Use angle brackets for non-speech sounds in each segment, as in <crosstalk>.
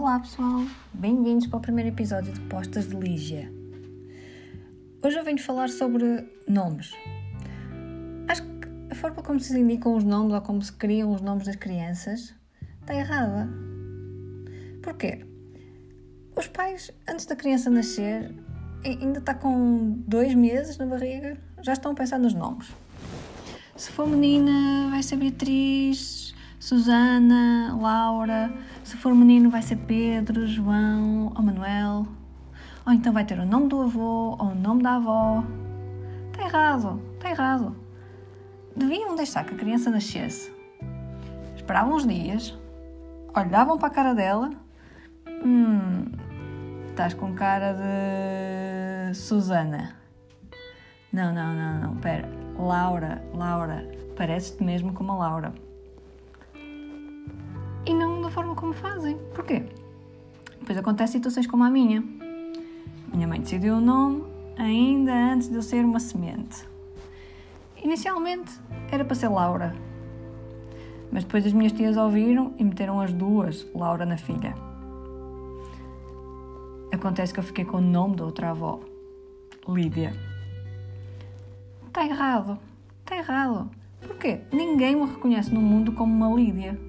Olá pessoal, bem-vindos para o primeiro episódio de Postas de Lígia. Hoje eu venho falar sobre nomes. Acho que a forma como se indicam os nomes ou como se criam os nomes das crianças está errada. Porquê? Os pais, antes da criança nascer, ainda está com dois meses na barriga, já estão a pensar nos nomes. Se for menina, vai ser Beatriz, Susana, Laura. Se for menino, vai ser Pedro, João ou Manuel. Ou então vai ter o nome do avô ou o nome da avó. Está errado, está errado. Deviam deixar que a criança nascesse. Esperavam uns dias, olhavam para a cara dela. Hum, estás com cara de Susana. Não, não, não, não, pera. Laura, Laura, pareces-te mesmo como a Laura. E não da forma como fazem. Porquê? Pois acontece situações como a minha. Minha mãe decidiu o nome ainda antes de eu ser uma semente. Inicialmente era para ser Laura, mas depois as minhas tias ouviram e meteram as duas Laura na filha. Acontece que eu fiquei com o nome da outra avó, Lídia. Está errado, está errado. Porquê? Ninguém me reconhece no mundo como uma Lídia.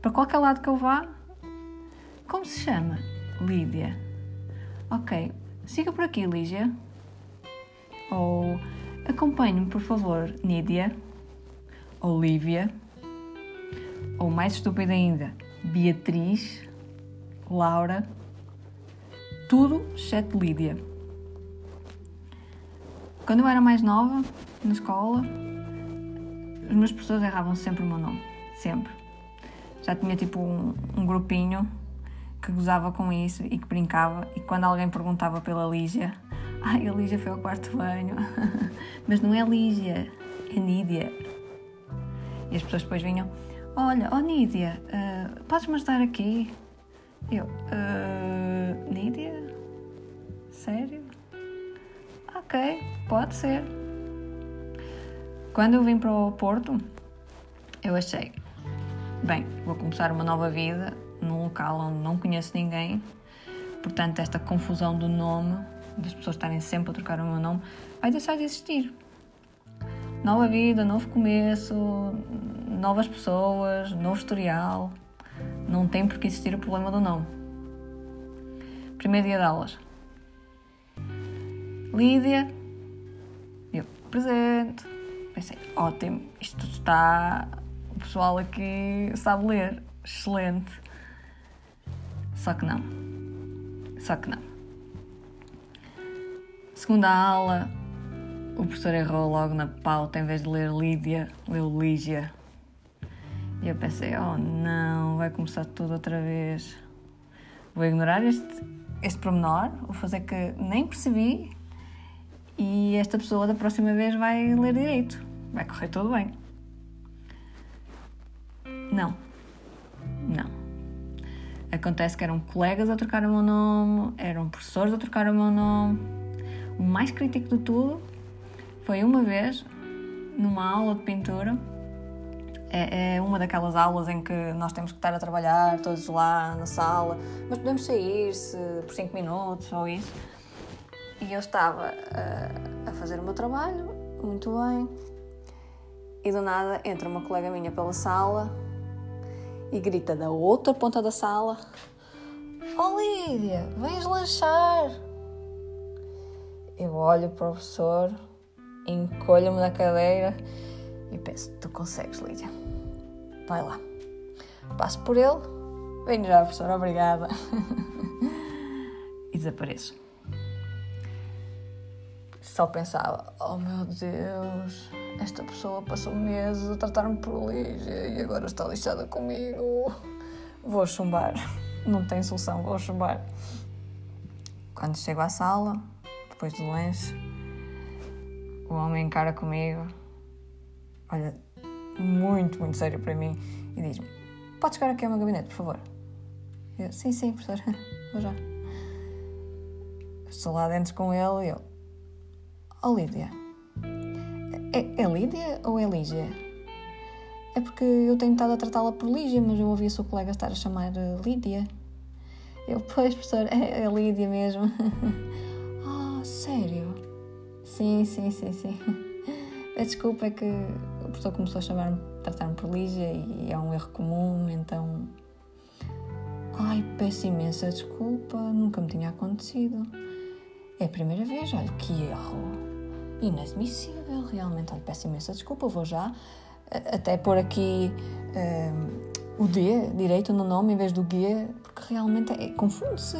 Para qualquer lado que eu vá, como se chama? Lídia. Ok, siga por aqui, Lígia. Ou acompanhe-me, por favor, Nídia. Olívia. Ou mais estúpida ainda, Beatriz, Laura. Tudo exceto Lídia. Quando eu era mais nova, na escola, os meus professores erravam sempre o meu nome. Sempre. Já tinha tipo um, um grupinho que gozava com isso e que brincava. E quando alguém perguntava pela Lígia, <laughs> ai, a Lígia foi ao quarto banho. <laughs> Mas não é Lígia, é Nídia. E as pessoas depois vinham, olha, oh Nídia, uh, podes-me ajudar aqui? Eu, uh, Nídia? Sério? Ok, pode ser. Quando eu vim para o Porto, eu achei, bem, vou começar uma nova vida num local onde não conheço ninguém, portanto, esta confusão do nome, das pessoas estarem sempre a trocar o meu nome, vai deixar de existir. Nova vida, novo começo, novas pessoas, novo historial. Não tem por que existir o problema do nome. Primeiro dia de aulas. Lídia. Eu, presente. Pensei, ótimo, isto está. Pessoal aqui sabe ler. Excelente. Só que não. Só que não. Segunda aula, o professor errou logo na pauta, em vez de ler Lídia, leu Lígia. E eu pensei, oh não, vai começar tudo outra vez. Vou ignorar este, este pormenor, vou fazer que nem percebi e esta pessoa da próxima vez vai ler direito. Vai correr tudo bem. Não. Não. Acontece que eram colegas a trocar o meu nome, eram professores a trocar o meu nome. O mais crítico de tudo foi uma vez, numa aula de pintura, é, é, uma daquelas aulas em que nós temos que estar a trabalhar todos lá na sala, mas podemos sair se por 5 minutos ou isso. E eu estava a, a fazer o meu trabalho, muito bem, e do nada entra uma colega minha pela sala e grita da outra ponta da sala: Oh Lídia, vens lanchar! Eu olho para o professor, encolho-me na cadeira e penso: Tu consegues, Lídia. Vai lá. Passo por ele, venho já, professor, obrigada. <laughs> e desapareço. Só pensava: Oh meu Deus, esta pessoa passou meses a tratar-me por Lígia e agora está lixada comigo. Vou chumbar. Não tem solução, vou chumbar. Quando chego à sala, depois do lanche, o homem encara comigo, olha muito, muito sério para mim e diz-me: Pode chegar aqui ao meu gabinete, por favor? Eu, sim, sim, professor, <laughs> vou já. Estou lá dentro com ele e ele: Oh, Lídia, é, é Lídia ou é Lígia? é porque eu tenho estado a tratá-la por Lígia, mas eu ouvi o seu colega estar a chamar uh, Lídia. Eu, <laughs> pois, professor, é, é Lídia mesmo. <laughs> Ah, oh, sério? Sim, sim, sim, sim. Desculpa, é que o professor começou a chamar-me, tratar-me por Lígia e é um erro comum, então. Ai, peço imensa desculpa, nunca me tinha acontecido. É a primeira vez, olha, que erro. Inadmissível, realmente. Olha, peço imensa desculpa, vou já até pôr aqui um, o D direito no nome em vez do G, porque realmente é, confunde-se.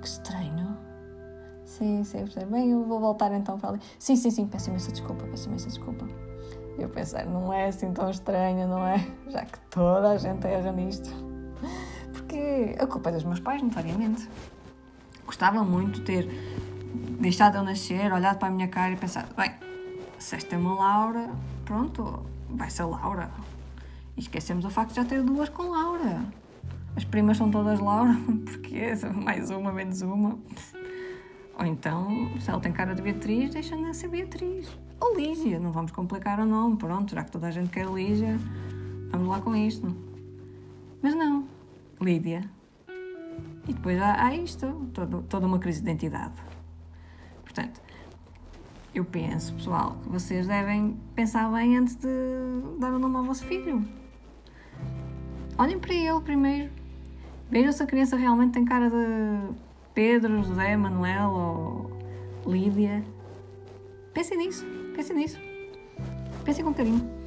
Que estranho. Sim, sim, bem, eu vou voltar então para ali. Sim, sim, sim, peço imensa desculpa, peço imensa desculpa. Eu pensei, não é assim tão estranho, não é? Já que toda a gente erra nisto. Porque a culpa é dos meus pais, notoriamente. Gostava muito de ter deixado eu nascer, olhado para a minha cara e pensado, bem, se esta é uma Laura, pronto, vai ser Laura. E esquecemos o facto de já ter duas com Laura. As primas são todas Laura, <laughs> porque mais uma, menos uma. Ou então, se ela tem cara de Beatriz, deixa-na ser Beatriz. Ou Lígia, não vamos complicar o nome, pronto, já que toda a gente quer Lígia, vamos lá com isto. Mas não, Lídia. E depois há, há isto, todo, toda uma crise de identidade. Portanto, eu penso, pessoal, que vocês devem pensar bem antes de dar o nome ao vosso filho. Olhem para ele primeiro. Vejam se a criança realmente tem cara de Pedro, José, Manuel ou Lídia. Pensem nisso, pensem nisso. Pensem com carinho.